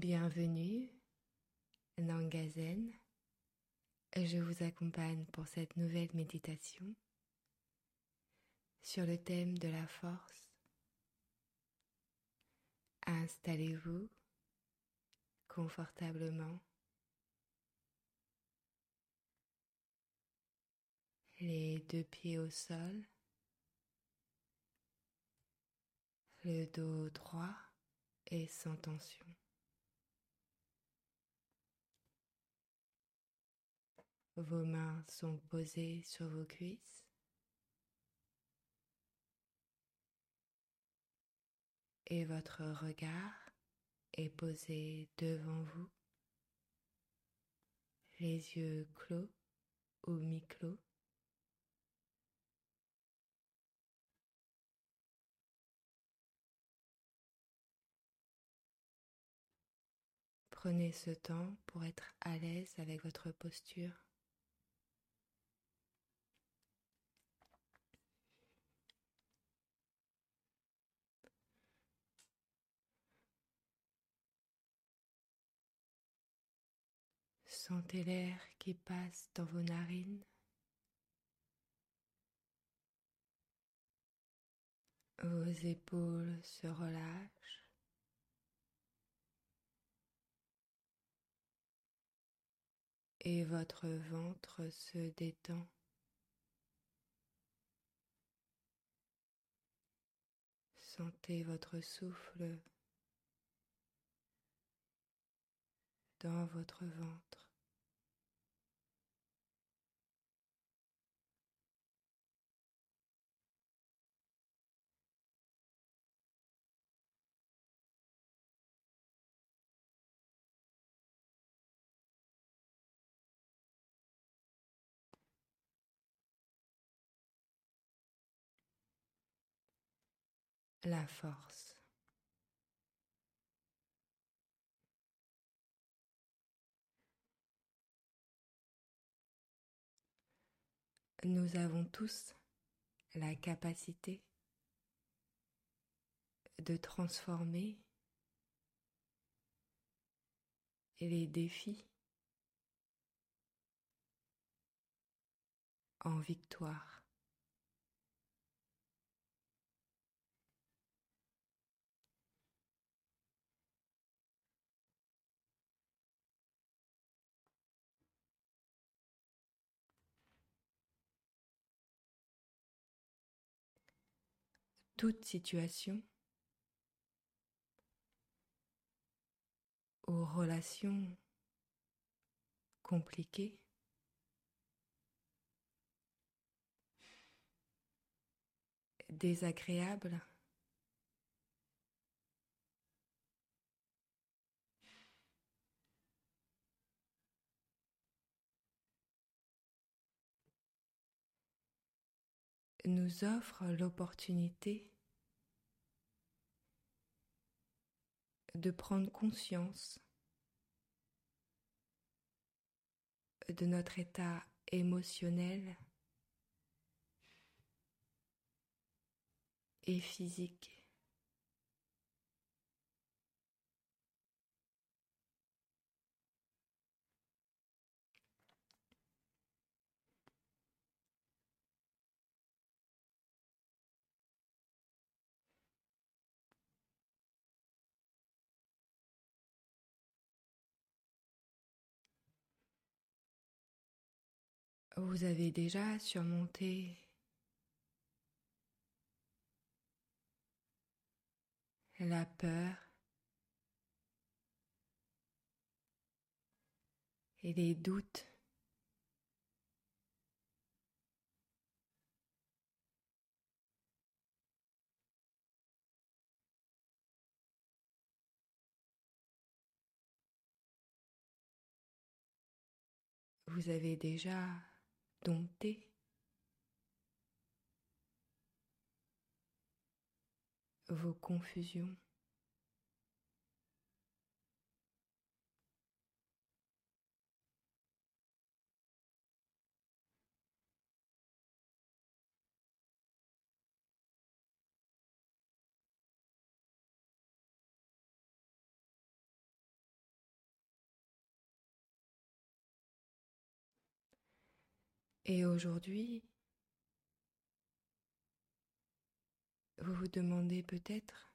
Bienvenue, Nangazen. Je vous accompagne pour cette nouvelle méditation sur le thème de la force. Installez-vous confortablement. Les deux pieds au sol. Le dos droit et sans tension. Vos mains sont posées sur vos cuisses. Et votre regard est posé devant vous, les yeux clos ou mi-clos. Prenez ce temps pour être à l'aise avec votre posture. Sentez l'air qui passe dans vos narines. Vos épaules se relâchent. et votre ventre se détend. Sentez votre souffle dans votre ventre. La force. Nous avons tous la capacité de transformer les défis en victoire. Toute situation aux relations compliquées désagréables nous offre l'opportunité de prendre conscience de notre état émotionnel et physique. Vous avez déjà surmonté la peur et les doutes. Vous avez déjà dompter vos confusions. Et aujourd'hui, vous vous demandez peut-être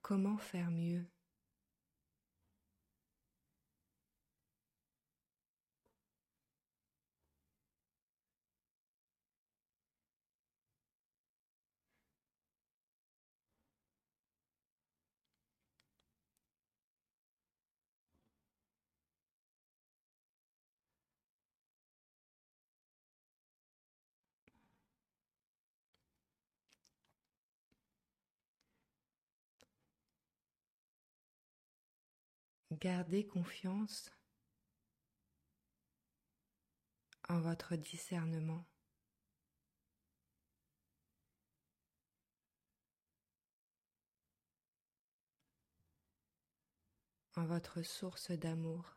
comment faire mieux. Gardez confiance en votre discernement. en votre source d'amour.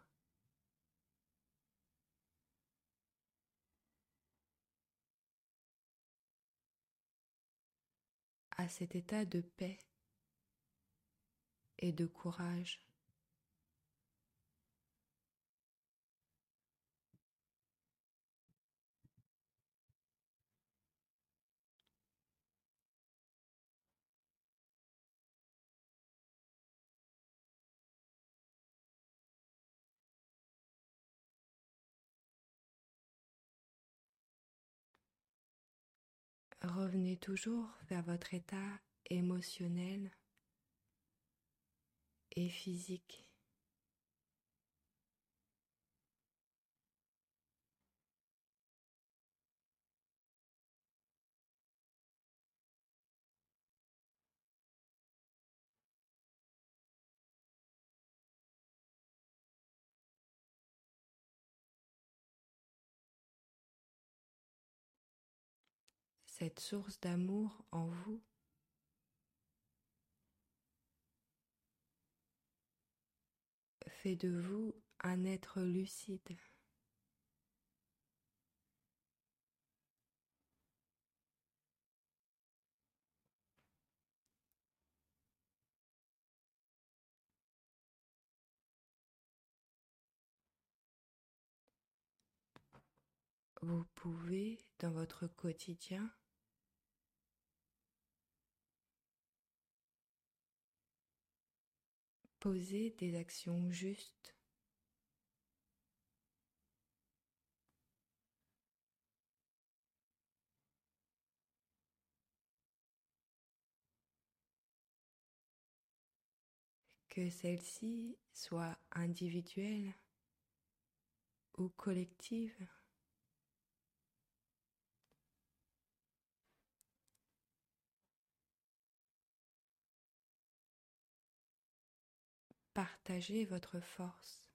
à cet état de paix et de courage. Revenez toujours vers votre état émotionnel et physique. Cette source d'amour en vous fait de vous un être lucide. Vous pouvez, dans votre quotidien, poser des actions justes. Que celles-ci soient individuelles ou collectives. Partagez votre force.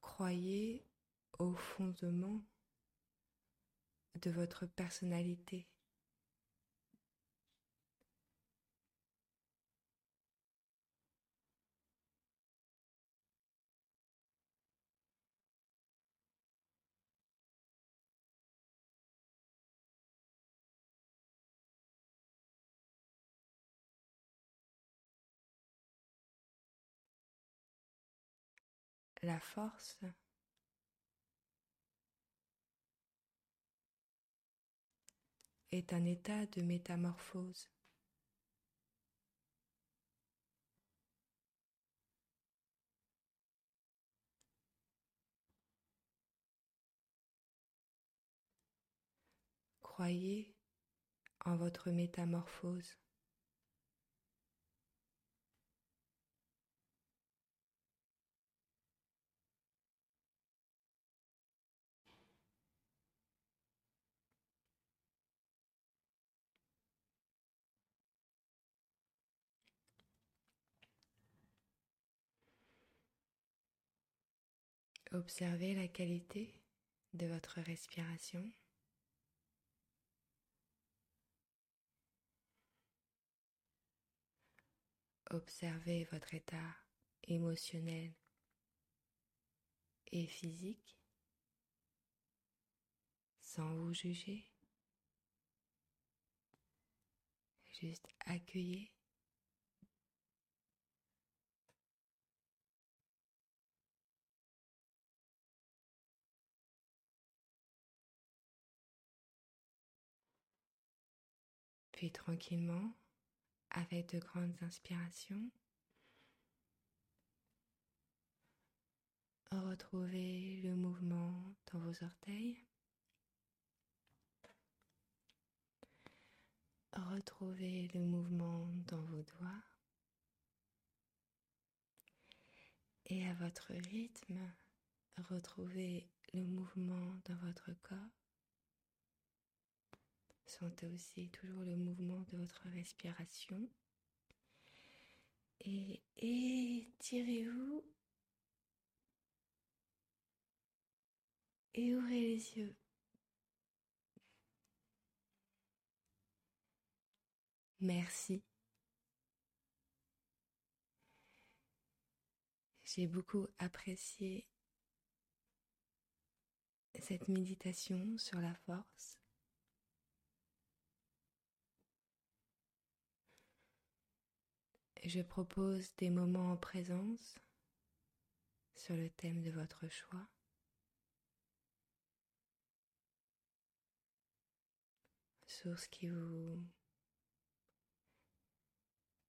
Croyez au fondement de votre personnalité. La force est un état de métamorphose. Croyez en votre métamorphose. Observez la qualité de votre respiration. Observez votre état émotionnel et physique sans vous juger. Juste accueillez Puis tranquillement, avec de grandes inspirations, retrouvez le mouvement dans vos orteils. Retrouvez le mouvement dans vos doigts. Et à votre rythme, retrouvez le mouvement dans votre corps. Sentez aussi toujours le mouvement de votre respiration. Et étirez-vous. Et ouvrez les yeux. Merci. J'ai beaucoup apprécié cette méditation sur la force. Je propose des moments en présence sur le thème de votre choix. Sur ce qui vous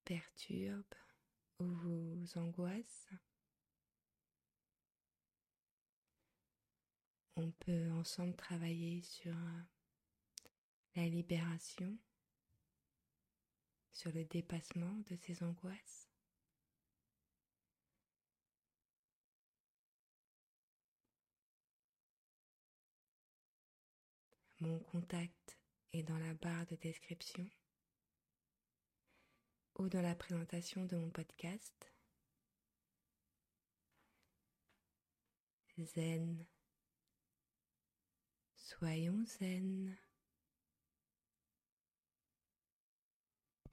perturbe ou vous angoisse. On peut ensemble travailler sur la libération sur le dépassement de ces angoisses. Mon contact est dans la barre de description ou dans la présentation de mon podcast. Zen. Soyons zen.